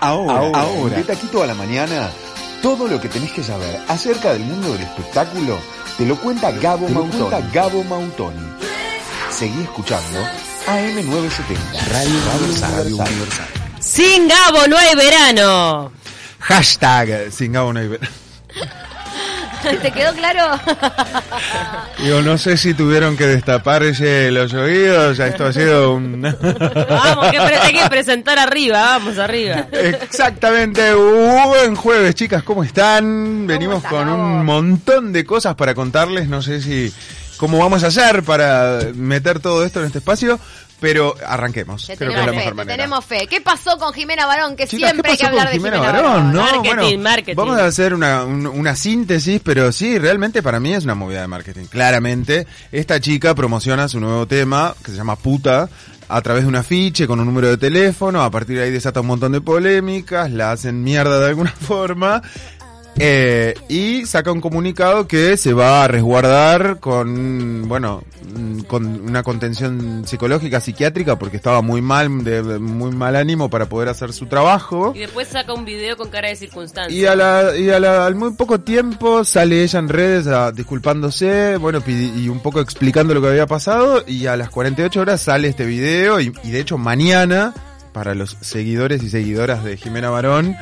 Ahora, ahora, de Taquito a la Mañana, todo lo que tenés que saber acerca del mundo del espectáculo te lo cuenta Gabo Mautoni. Gabo Mautoni. Seguí escuchando AM970, Radio, Radio Universal. Sin Gabo no hay verano. Hashtag sin Gabo no hay verano. ¿Te quedó claro? Digo, no sé si tuvieron que destaparse los oídos, esto ha sido un... vamos, que hay que presentar arriba, vamos arriba. Exactamente, buen jueves chicas, ¿cómo están? Venimos con un montón de cosas para contarles, no sé si cómo vamos a hacer para meter todo esto en este espacio, pero arranquemos. Creo que es la mejor manera. Tenemos fe. ¿Qué pasó con Jimena Barón? Que siempre hay que hablar de Jimena, Barón. ¿no? Marketing, marketing. Vamos a hacer una, una síntesis, pero sí, realmente para mí es una movida de marketing. Claramente, esta chica promociona su nuevo tema, que se llama Puta, a través de un afiche con un número de teléfono, a partir de ahí desata un montón de polémicas, la hacen mierda de alguna forma, eh, y saca un comunicado que se va a resguardar con, bueno, con una contención psicológica, psiquiátrica, porque estaba muy mal, de muy mal ánimo para poder hacer su trabajo. Y después saca un video con cara de circunstancia. Y, a la, y a la, al muy poco tiempo sale ella en redes a, disculpándose, bueno, y un poco explicando lo que había pasado, y a las 48 horas sale este video, y, y de hecho mañana, para los seguidores y seguidoras de Jimena Barón,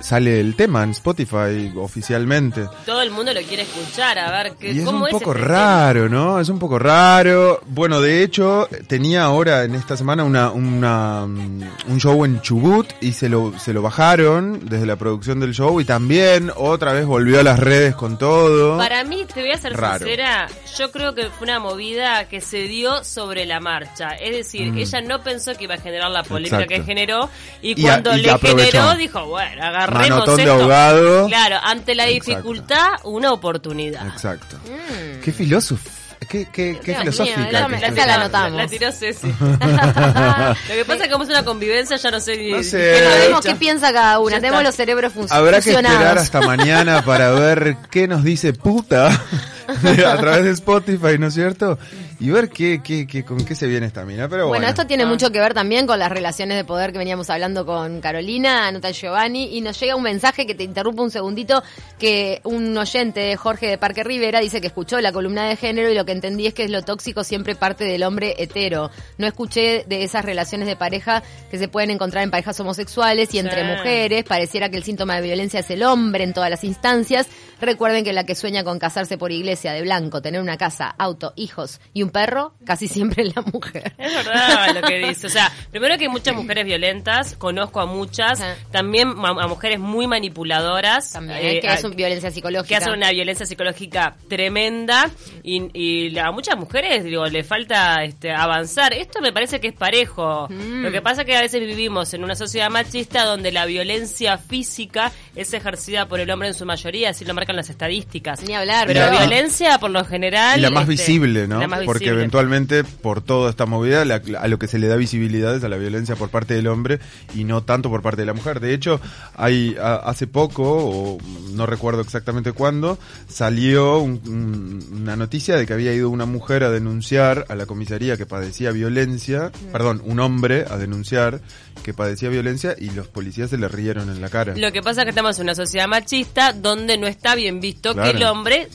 sale el tema en Spotify oficialmente. Todo el mundo lo quiere escuchar, a ver qué, y es un poco este raro, ¿no? Es un poco raro. Bueno, de hecho, tenía ahora en esta semana una, una un show en Chubut y se lo, se lo bajaron desde la producción del show y también otra vez volvió a las redes con todo. Para mí, te voy a ser sincera, yo creo que fue una movida que se dio sobre la marcha. Es decir, mm. ella no pensó que iba a generar la polémica que generó y cuando le generó dijo, bueno, agarra Manotón de ahogado. Claro, ante la dificultad, una oportunidad. Exacto. Mm. Qué filósofo. Qué, qué, qué filosófica. la, la, anotamos. La, tiró Ceci. Lo que pasa es que como es una convivencia, ya no sé ni. No sé. qué piensa cada una. Tenemos los cerebros funcionando. Habrá que esperar hasta mañana para ver qué nos dice puta a través de Spotify, ¿no es cierto? y ver qué, qué, qué, con qué se viene esta mina. Pero bueno, bueno esto tiene ah. mucho que ver también con las relaciones de poder que veníamos hablando con Carolina, Nota Giovanni, y nos llega un mensaje que te interrumpe un segundito, que un oyente, Jorge de Parque Rivera, dice que escuchó la columna de género y lo que entendí es que es lo tóxico siempre parte del hombre hetero. No escuché de esas relaciones de pareja que se pueden encontrar en parejas homosexuales y entre mujeres. Pareciera que el síntoma de violencia es el hombre en todas las instancias. Recuerden que la que sueña con casarse por iglesia de blanco, tener una casa, auto, hijos y un perro, casi siempre es la mujer. Es verdad lo que dice. O sea, primero que hay muchas mujeres violentas, conozco a muchas, también a, mujeres muy manipuladoras. También, eh, que hacen violencia psicológica. Que hacen una violencia psicológica tremenda y, a muchas mujeres, digo, le falta este, avanzar. Esto me parece que es parejo. Mm. Lo que pasa es que a veces vivimos en una sociedad machista donde la violencia física es ejercida por el hombre en su mayoría, así lo marcan las estadísticas. Ni hablar. Pero la violencia, por lo general... Y la más este, visible, ¿no? Porque eventualmente, por toda esta movida, a lo que se le da visibilidad es a la violencia por parte del hombre y no tanto por parte de la mujer. De hecho, hay hace poco, o no recuerdo exactamente cuándo, salió una noticia de que había ido una mujer a denunciar a la comisaría que padecía violencia, mm. perdón, un hombre a denunciar que padecía violencia y los policías se le rieron en la cara. Lo que pasa es que estamos en una sociedad machista donde no está bien visto que el hombre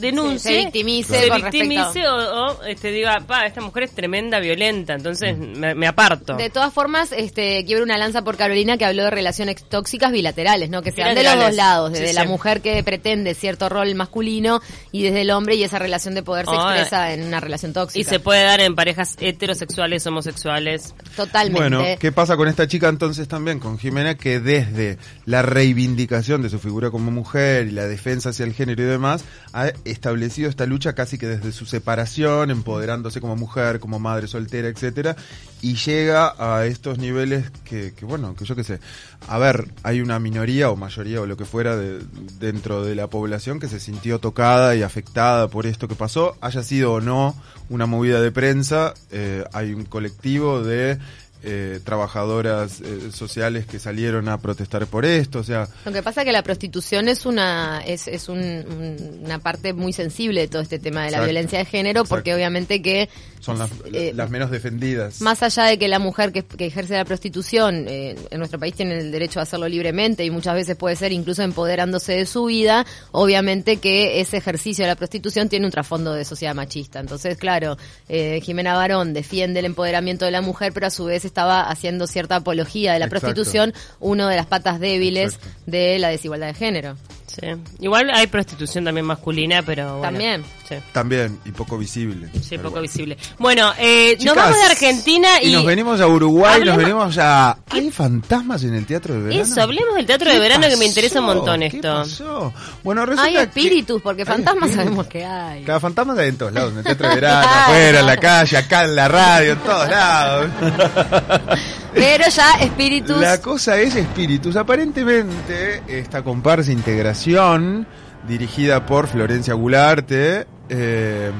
denuncie, se victimice, se victimice o, este, diga, pa, esta mujer es tremenda, violenta, entonces me, aparto. De todas formas, este, quiero una lanza por Carolina que habló de relaciones tóxicas bilaterales, ¿no? Que sean de los dos lados, desde la mujer que pretende cierto rol masculino y desde el hombre y esa relación de poder se expresa en una relación tóxica. Y se puede dar en parejas heterosexuales, homosexuales. Totalmente. Bueno, ¿qué pasa con esta chica entonces también, con Jimena, que desde la reivindicación de su figura como mujer y la defensa hacia el género y demás, ha establecido esta lucha casi que desde su separación, empoderándose como mujer, como madre soltera, etcétera, y llega a estos niveles que, que, bueno, que yo qué sé, a ver, hay una minoría o mayoría o lo que fuera de, dentro de la población que se sintió tocada y afectada por esto que pasó, haya sido o no una movida de prensa, eh, hay un colectivo de eh, trabajadoras eh, sociales que salieron a protestar por esto, o sea... Lo que pasa es que la prostitución es una es, es una parte muy sensible de todo este tema de la violencia de género, porque obviamente que... Son las, eh, las, menos defendidas. Más allá de que la mujer que, ejerce la prostitución en nuestro país tiene el derecho a hacerlo libremente y muchas veces puede ser incluso empoderándose de su vida, obviamente que ese ejercicio de la prostitución tiene un trasfondo de sociedad machista. Entonces, claro, Jimena Barón defiende el empoderamiento de la mujer, pero a su vez estaba haciendo cierta apología de la prostitución, uno de las patas débiles de la desigualdad de género. Sí. Igual hay prostitución también masculina, pero bueno, También. También, y poco visible. Sí, poco visible. Bueno, eh, nos vamos de Argentina y... nos venimos a Uruguay, nos venimos a... ¿Hay fantasmas en el Teatro de Verano? Eso, hablemos del Teatro de Verano que me interesa un montón esto. ¿Qué pasó? Bueno, resulta Hay espíritus, porque fantasmas sabemos que hay. Cada fantasma hay en todos lados, en el Teatro de Verano, afuera, en la calle, acá en la radio, en todos lados. Pero ya espíritus... La cosa es espíritus. Aparentemente, esta comparsa integración dirigida por Florencia Gularte, eh,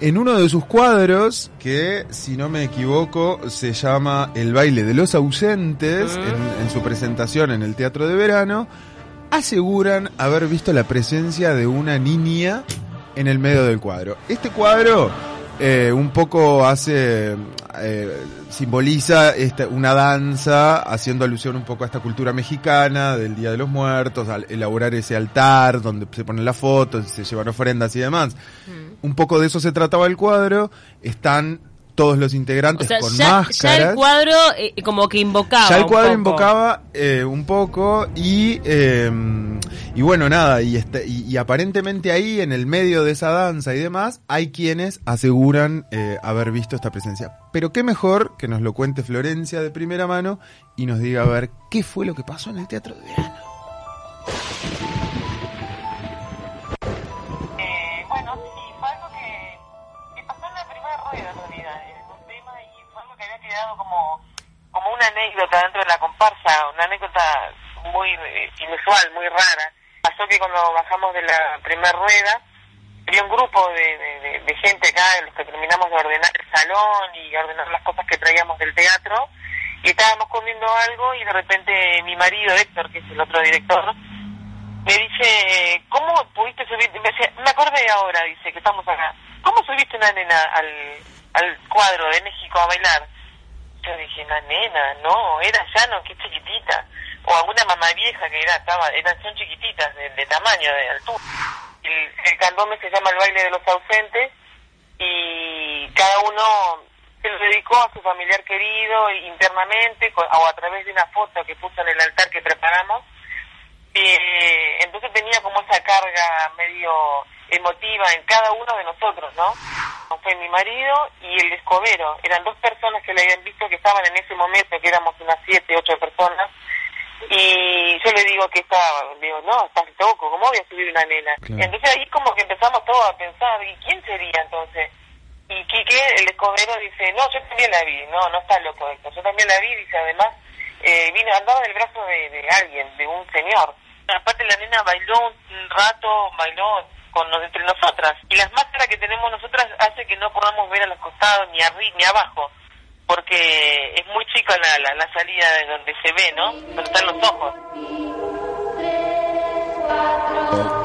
en uno de sus cuadros, que si no me equivoco se llama El baile de los ausentes, en, en, su presentación en el Teatro de Verano, aseguran haber visto la presencia de una niña en el medio del cuadro. Este cuadro eh, un poco hace, eh, simboliza esta, una danza, haciendo alusión un poco a esta cultura mexicana del Día de los Muertos, al elaborar ese altar donde se ponen las fotos, se llevan ofrendas y demás. Mm. Un poco de eso se trataba el cuadro. Están todos los integrantes con máscaras. Ya el cuadro eh, como que invocaba. Ya el cuadro invocaba eh, un poco y, eh, y bueno, nada, y, este, y, aparentemente ahí en el medio de esa danza y demás hay quienes aseguran haber visto esta presencia. Pero qué mejor que nos lo cuente Florencia de primera mano y nos diga a ver qué fue lo que pasó en el Teatro de Verano. Una anécdota dentro de la comparsa, una anécdota muy eh, inusual, muy rara. Pasó que cuando bajamos de la primera rueda, había un grupo de, gente acá, los que terminamos de ordenar el salón y ordenar las cosas que traíamos del teatro, y estábamos comiendo algo y de repente mi marido, Héctor, que es el otro director, me dice, ¿cómo pudiste subir? Me, decía, me acordé ahora, dice, que estamos acá. ¿Cómo subiste una nena al cuadro de México a bailar? Yo dije, una nena, no, era llano, que chiquitita. O alguna mamá vieja que era, estaba, eran, son chiquititas, de, tamaño, de altura. El, el se llama el baile de los ausentes y cada uno se lo dedicó a su familiar querido internamente o a través de una foto que puso en el altar que preparamos. Eh, entonces tenía como esa carga medio emotiva en cada uno de nosotros, ¿no? Fue mi marido y el escobero. Eran dos personas que le habían visto que estaban en ese momento, que éramos unas siete, ocho personas. Y yo le digo que estaba, digo, no, estás loco, ¿cómo voy a subir una nena? Entonces ahí como que empezamos todos a pensar, ¿y quién sería entonces? Y Quique, el escobero, dice, no, yo también la vi, no, no está loco esto, yo también la vi, dice, además, eh, vino, andaba del brazo de, de alguien, de un señor. Aparte la nena bailó un rato, bailó con entre nosotras. Y las máscaras que tenemos nosotras hace que no podamos ver a los costados ni arriba ni abajo, porque es muy chica la, la, la salida de donde se ve, ¿no? Donde están los ojos.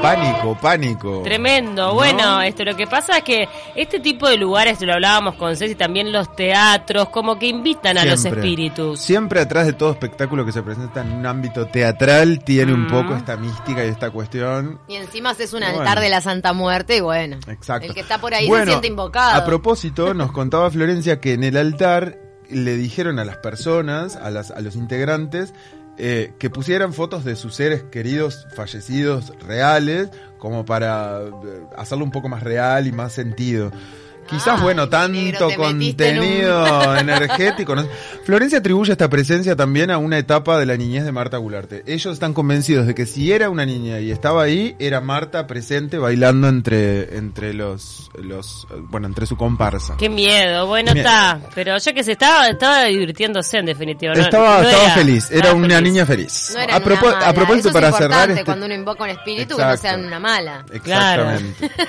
Pánico, pánico. Tremendo. Bueno, esto lo que pasa es que este tipo de lugares, lo hablábamos con Ceci, también los teatros, como que invitan a los espíritus. Siempre atrás de todo espectáculo que se presenta en un ámbito teatral tiene un poco esta mística y esta cuestión. Y encima es un altar de la Santa Muerte y bueno. Exacto. El que está por ahí se siente invocado. A propósito, nos contaba Florencia que en el altar le dijeron a las personas, a, las, a los integrantes, eh, que pusieran fotos de sus seres queridos fallecidos reales, como para eh, hacerlo un poco más real y más sentido. Quizás, bueno, tanto contenido energético. Florencia atribuye esta presencia también a una etapa de la niñez de Marta Gularte. Ellos están convencidos de que si era una niña y estaba ahí, era Marta presente bailando entre, entre los, los, bueno, entre su comparsa. Qué miedo, bueno está, pero ya que se estaba, estaba divirtiéndose en definitiva. estaba, estaba feliz, era una niña feliz. a, a, propósito, para cerrar. Este... cuando uno invoca un espíritu que no sea una mala. Exactamente.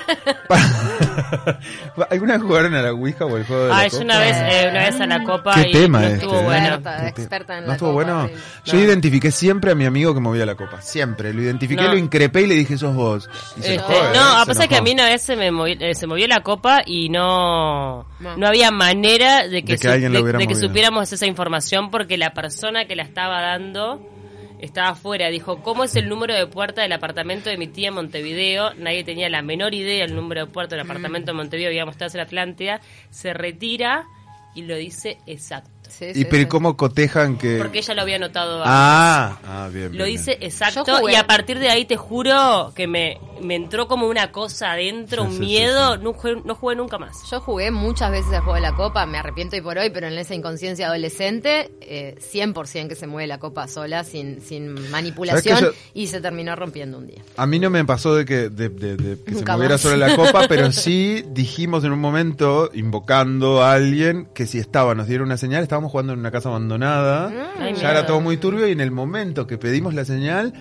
¿Alguna vez jugaron a la Ouija o el juego de la Ah, copa? yo una vez, eh, una vez a la copa ¿Qué y tema no este, estuvo eh? bueno. Experta, experta en ¿No la estuvo copa, bueno? sí. Yo identifiqué siempre a mi amigo que movía la copa. Siempre. Lo identifiqué, No. lo increpé y le dije, sos vos. Y se Este, enojó, ¿eh? no, Se pasa que a mí una vez se me movió, eh, se movió la copa y no, No. no había manera de que, De que alguien lo de- hubiera de que movido. supiéramos esa información porque la persona que la estaba dando estaba afuera. Dijo, ¿cómo es el número de puerta del apartamento de mi tía en Montevideo? Nadie tenía la menor idea del número de puerta del apartamento de Montevideo, habíamos estado en la Atlántida. Se retira y lo dice exacto. Sí, ¿Y sí, pero sí. cómo cotejan que...? Porque ella lo había notado antes. Ah, ah, bien, bien, Lo bien. dice exacto y a partir de ahí te juro que me, me entró como una cosa adentro, Sí, un miedo, sí. No, jugué, no jugué nunca más. Yo jugué muchas veces el juego de la copa, me arrepiento hoy por hoy, pero en esa inconsciencia adolescente, eh, 100% que se mueve la copa sola, sin, sin manipulación, ¿Sabes y se terminó rompiendo un día. A mí no me pasó de que, de, de- de que se moviera solo la copa, pero sí dijimos en un momento, invocando a alguien, que si estaba, nos dieron una señal, estábamos jugando en una casa abandonada, Ay, ya miedo. era todo muy turbio y en el momento que pedimos la señal,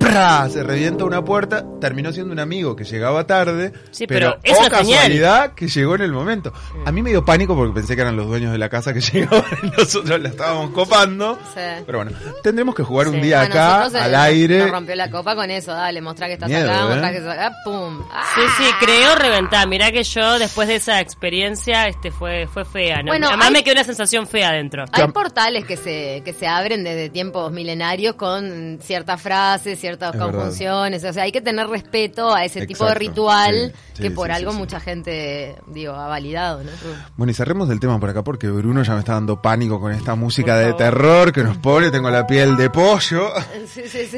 ¡pra! se revienta una puerta, terminó siendo un amigo que llegaba tarde, Sí, pero, pero es oh casualidad que llegó en el momento. A mí me dio pánico porque pensé que eran los dueños de la casa que llegaban y nosotros la estábamos copando. Sí. Pero bueno, tendremos que jugar un día acá, eh, al nos- aire. Nos rompió la copa con eso, dale, mostrá que estás Miedo, acá, ¿eh? mostrá que estás acá, pum. Ah. Sí, sí, creo reventar. Mirá que yo después de esa experiencia este fue fue fea. ¿no? Bueno, Además hay- me quedó una sensación fea adentro. Hay portales que se, que se abren desde tiempos milenarios con ciertas frases, ciertas Es verdad. conjunciones. O sea, hay que tener respeto a ese tipo de ritual Sí, que por sí, algo mucha gente, digo, ha validado, ¿no? Bueno, y cerremos el tema por acá porque Bruno ya me está dando pánico con esta música de terror que nos pone, tengo la piel de pollo.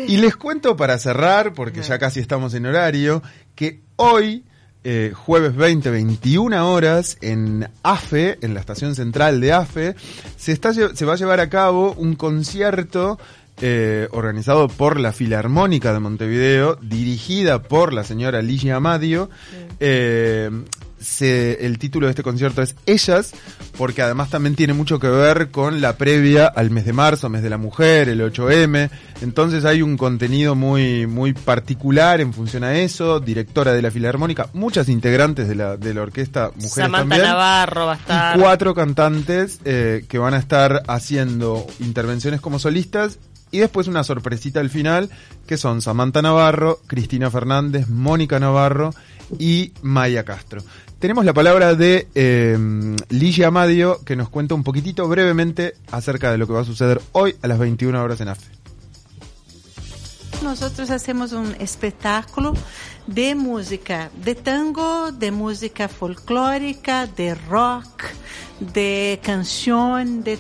Y les cuento para cerrar, porque ya casi estamos en horario, que hoy, eh, jueves 20, 21 horas, en AFE, en la estación central de AFE, se, está, se va a llevar a cabo un concierto eh, organizado por la Filarmónica de Montevideo, dirigida por la señora Ligia Amadio. Eh, se- el título de este concierto es Ellas, porque además también tiene mucho que ver con la previa al mes de marzo, mes de la mujer, el 8M. Entonces hay un contenido muy, muy particular en función a eso. Directora de la Filarmónica, muchas integrantes de la, de la orquesta Mujeres Samantha también. Navarro va a estar. Y cuatro cantantes eh, que van a estar haciendo intervenciones como solistas y después una sorpresita al final que son Samantha Navarro, Cristina Fernández, Mónica Navarro y Maya Castro. Tenemos la palabra de eh, Ligia Amadio que nos cuenta un poquitito brevemente acerca de lo que va a suceder hoy a las 21 horas en AFE. Nosotros hacemos un espectáculo de música, de tango, de música folclórica, de rock, de canción, de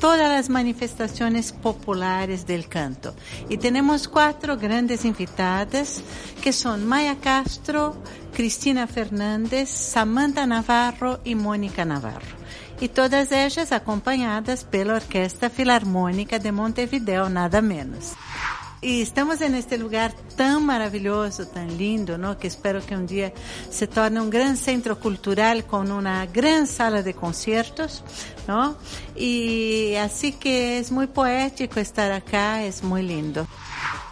todas las manifestaciones populares del canto. Y tenemos cuatro grandes invitadas que son Maya Castro, Cristina Fernández, Samantha Navarro y Mónica Navarro. Y todas ellas acompañadas pela Orquesta Filarmónica de Montevideo, nada menos. Y estamos en este lugar tan maravilloso, tan lindo, ¿no? Que espero que un día se torne un gran centro cultural con una gran sala de conciertos, ¿no? Y así que es muy poético estar acá, es muy lindo.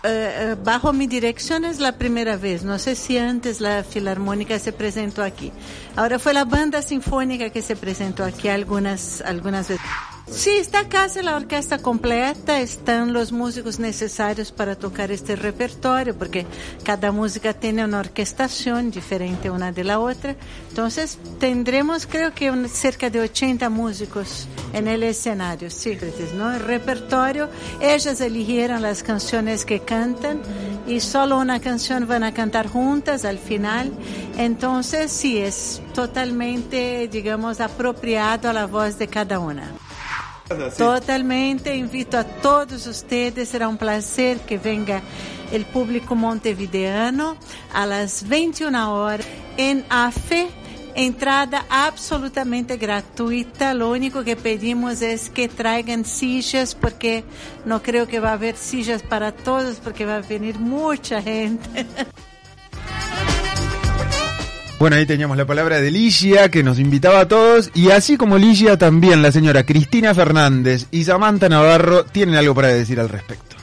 Eh, bajo mi dirección es la primera vez. No sé si antes la Filarmónica se presentó aquí. Ahora fue la banda sinfónica que se presentó aquí algunas, algunas veces. Sí, está casi la orquesta completa, están los músicos necesarios para tocar este repertorio, porque cada música tiene una orquestación diferente una de la otra. Entonces, tendremos creo que cerca de 80 músicos en el escenario, sí, ¿no? El repertorio, ellas eligieron las canciones que cantan y solo una canción van a cantar juntas al final. Entonces, sí, es totalmente, digamos, apropiado a la voz de cada una. Totalmente, invito a todos ustedes, será un placer que venga el público montevideano las 21 horas en AFE. Entrada absolutamente gratuita. Lo único que pedimos es que traigan sillas porque no creo que va a haber sillas para todos porque va a venir mucha gente. Bueno, ahí teníamos la palabra de Ligia que nos invitaba a todos y así como Ligia también la señora Cristina Fernández y Samantha Navarro tienen algo para decir al respecto.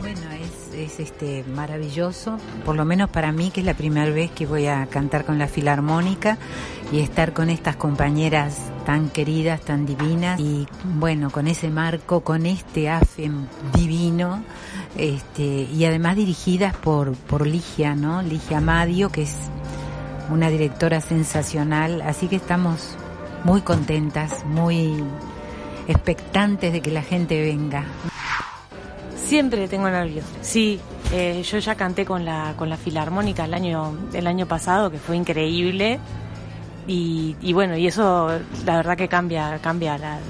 Bueno, es, es es este maravilloso, por lo menos para mí que es la primera vez que voy a cantar con la filarmónica y estar con estas compañeras tan queridas, tan divinas y bueno, con ese marco, con este AFEM divino este, y además dirigidas por, por Ligia, ¿no? Ligia Madio, que es una directora sensacional, así que estamos muy contentas, muy expectantes de que la gente venga. Siempre tengo nervios. Sí, eh, yo ya canté con la con la filarmónica el año el año pasado, que fue increíble. Y, bueno, y eso la verdad que cambia cambia la,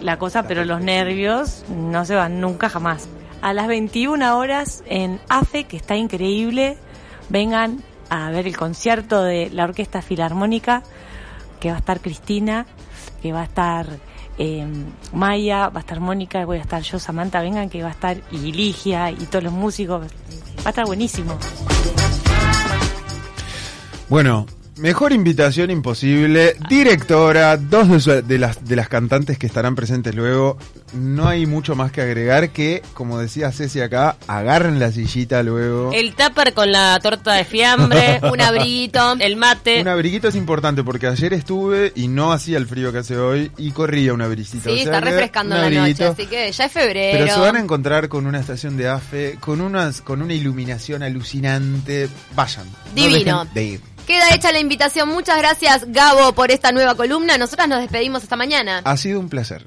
la, cosa, pero los nervios no se van nunca jamás. A las 21 horas en AFE, que está increíble, vengan a ver el concierto de la Orquesta Filarmónica, que va a estar Cristina, que va a estar eh, Maya, va a estar Mónica, voy a estar yo, Samantha, vengan que va a estar y Ligia y todos los músicos, va a estar buenísimo. Bueno, Mejor invitación imposible. Directora, dos de, las, de las cantantes que estarán presentes luego. No hay mucho más que agregar que, como decía Ceci acá, agarren la sillita luego. El tupper con la torta de fiambre, un abriguito, el mate. Un abriguito es importante porque ayer estuve y no hacía el frío que hace hoy y corría una brisita. Sí, está refrescando la noche, así que ya es febrero. Pero se van a encontrar con una estación de AFE, con, unas, con una iluminación alucinante. Vayan. Divino. de ir. Queda hecha la invitación. Muchas gracias, Gabo, por esta nueva columna. Nosotras nos despedimos esta mañana. Ha sido un placer.